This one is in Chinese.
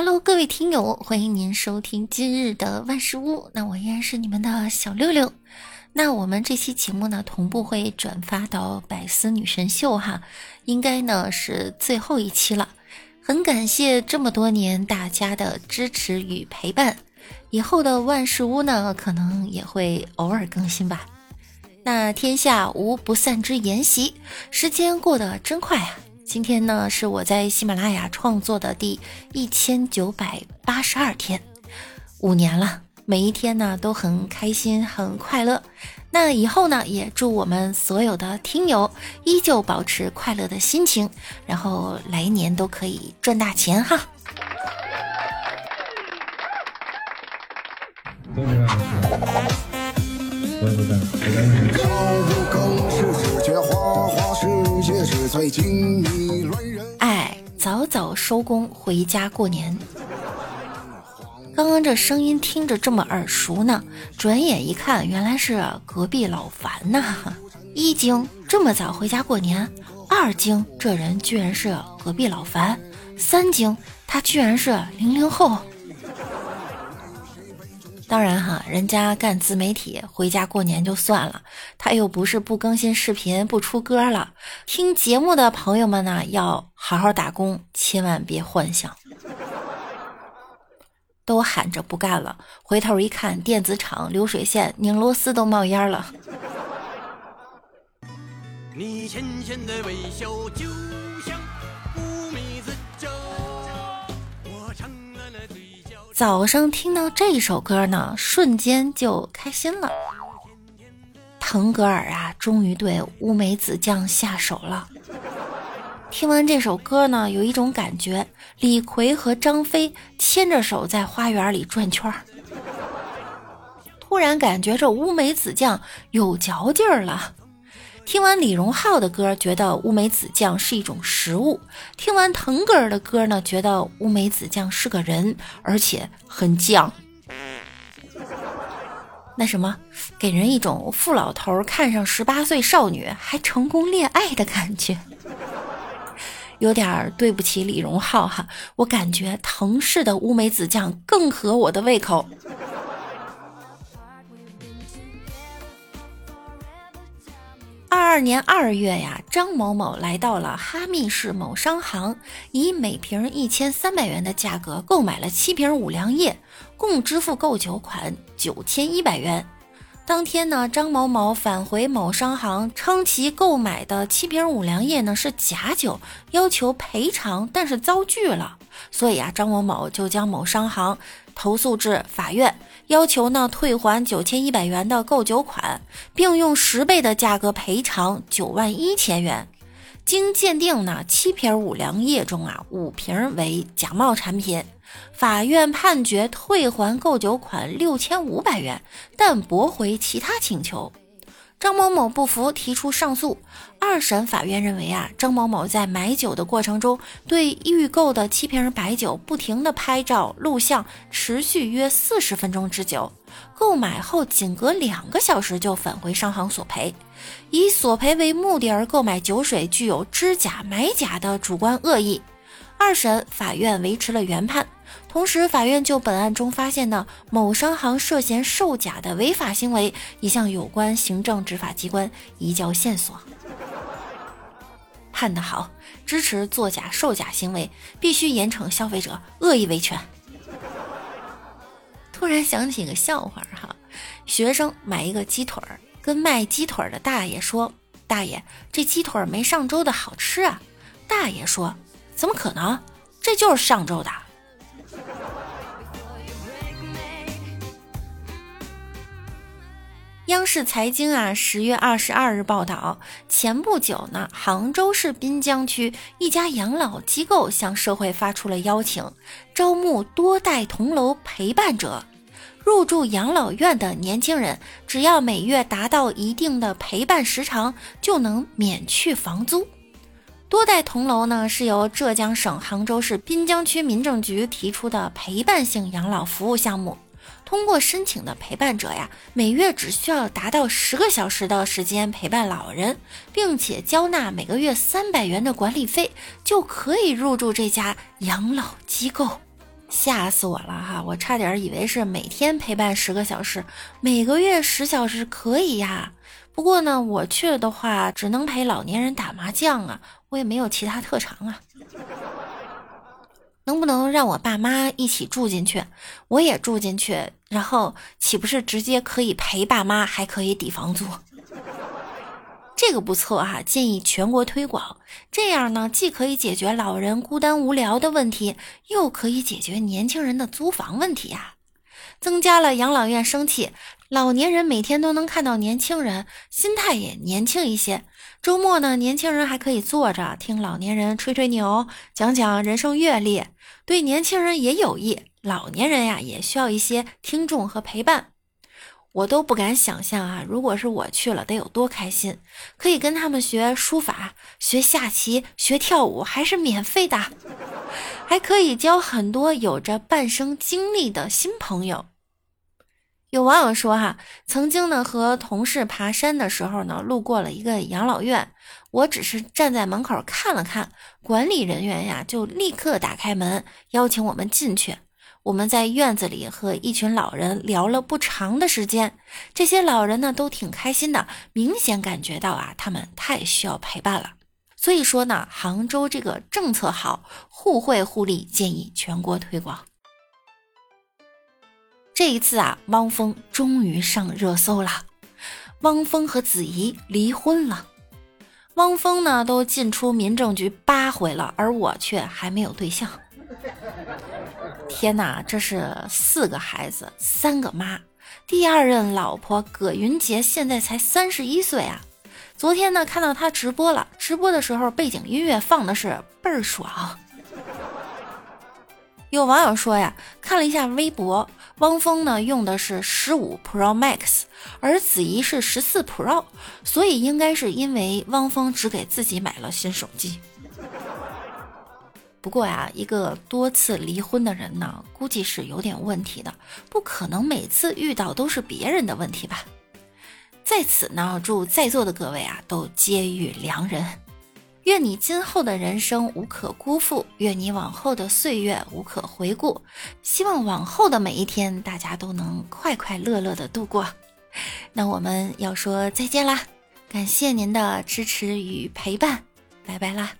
Hello，各位听友，欢迎您收听今日的万事屋。那我依然是你们的小六六。那我们这期节目呢，同步会转发到百思女神秀哈，应该呢是最后一期了。很感谢这么多年大家的支持与陪伴，以后的万事屋呢，可能也会偶尔更新吧。那天下无不散之筵席，时间过得真快啊！今天呢，是我在喜马拉雅创作的第一千九百八十二天，五年了，每一天呢都很开心，很快乐。那以后呢，也祝我们所有的听友依旧保持快乐的心情，然后来年都可以赚大钱哈。早早收工回家过年。刚刚这声音听着这么耳熟呢，转眼一看，原来是隔壁老樊呐。一惊，这么早回家过年；二惊，这人居然是隔壁老樊；三惊，他居然是零零后。当然哈，人家干自媒体，回家过年就算了，他又不是不更新视频、不出歌了。听节目的朋友们呢，要好好打工，千万别幻想。都喊着不干了，回头一看，电子厂流水线拧螺丝都冒烟了。你浅浅的微笑就早上听到这首歌呢，瞬间就开心了。腾格尔啊，终于对乌梅子酱下手了。听完这首歌呢，有一种感觉，李逵和张飞牵着手在花园里转圈儿。突然感觉这乌梅子酱有嚼劲儿了。听完李荣浩的歌，觉得乌梅子酱是一种食物；听完腾格尔的歌呢，觉得乌梅子酱是个人，而且很犟。那什么，给人一种富老头看上十八岁少女还成功恋爱的感觉，有点对不起李荣浩哈。我感觉腾氏的乌梅子酱更合我的胃口。二二年二月呀，张某某来到了哈密市某商行，以每瓶一千三百元的价格购买了七瓶五粮液，共支付购酒款九千一百元。当天呢，张某某返回某商行，称其购买的七瓶五粮液呢是假酒，要求赔偿，但是遭拒了。所以啊，张某某就将某商行投诉至法院。要求呢退还九千一百元的购酒款，并用十倍的价格赔偿九万一千元。经鉴定呢，七瓶五粮液中啊，五瓶为假冒产品。法院判决退还购酒款六千五百元，但驳回其他请求。张某某不服，提出上诉。二审法院认为啊，张某某在买酒的过程中，对预购的七瓶白酒不停的拍照录像，持续约四十分钟之久。购买后仅隔两个小时就返回商行索赔，以索赔为目的而购买酒水，具有知假买假的主观恶意。二审法院维持了原判。同时，法院就本案中发现的某商行涉嫌售假的违法行为，已向有关行政执法机关移交线索。判得好，支持作假售假行为，必须严惩消费者恶意维权。突然想起个笑话哈，学生买一个鸡腿儿，跟卖鸡腿儿的大爷说：“大爷，这鸡腿儿没上周的好吃啊。”大爷说：“怎么可能？这就是上周的。”央视财经啊，十月二十二日报道，前不久呢，杭州市滨江区一家养老机构向社会发出了邀请，招募多代同楼陪伴者。入住养老院的年轻人，只要每月达到一定的陪伴时长，就能免去房租。多代同楼呢，是由浙江省杭州市滨江区民政局提出的陪伴性养老服务项目。通过申请的陪伴者呀，每月只需要达到十个小时的时间陪伴老人，并且交纳每个月三百元的管理费，就可以入住这家养老机构。吓死我了哈！我差点以为是每天陪伴十个小时，每个月十小时可以呀。不过呢，我去了的话，只能陪老年人打麻将啊，我也没有其他特长啊。能不能让我爸妈一起住进去，我也住进去，然后岂不是直接可以陪爸妈，还可以抵房租？这个不错哈，建议全国推广。这样呢，既可以解决老人孤单无聊的问题，又可以解决年轻人的租房问题呀。增加了养老院生气，老年人每天都能看到年轻人，心态也年轻一些。周末呢，年轻人还可以坐着听老年人吹吹牛，讲讲人生阅历，对年轻人也有益。老年人呀，也需要一些听众和陪伴。我都不敢想象啊！如果是我去了，得有多开心！可以跟他们学书法、学下棋、学跳舞，还是免费的，还可以交很多有着半生经历的新朋友。有网友说哈，曾经呢和同事爬山的时候呢，路过了一个养老院，我只是站在门口看了看，管理人员呀就立刻打开门，邀请我们进去。我们在院子里和一群老人聊了不长的时间，这些老人呢都挺开心的，明显感觉到啊，他们太需要陪伴了。所以说呢，杭州这个政策好，互惠互利，建议全国推广。这一次啊，汪峰终于上热搜了，汪峰和子怡离婚了。汪峰呢都进出民政局八回了，而我却还没有对象。天哪，这是四个孩子，三个妈。第二任老婆葛云杰现在才三十一岁啊！昨天呢，看到他直播了，直播的时候背景音乐放的是倍儿爽。有网友说呀，看了一下微博，汪峰呢用的是十五 Pro Max，而子怡是十四 Pro，所以应该是因为汪峰只给自己买了新手机。不过呀，一个多次离婚的人呢，估计是有点问题的，不可能每次遇到都是别人的问题吧？在此呢，祝在座的各位啊都皆遇良人，愿你今后的人生无可辜负，愿你往后的岁月无可回顾，希望往后的每一天大家都能快快乐乐的度过。那我们要说再见啦，感谢您的支持与陪伴，拜拜啦。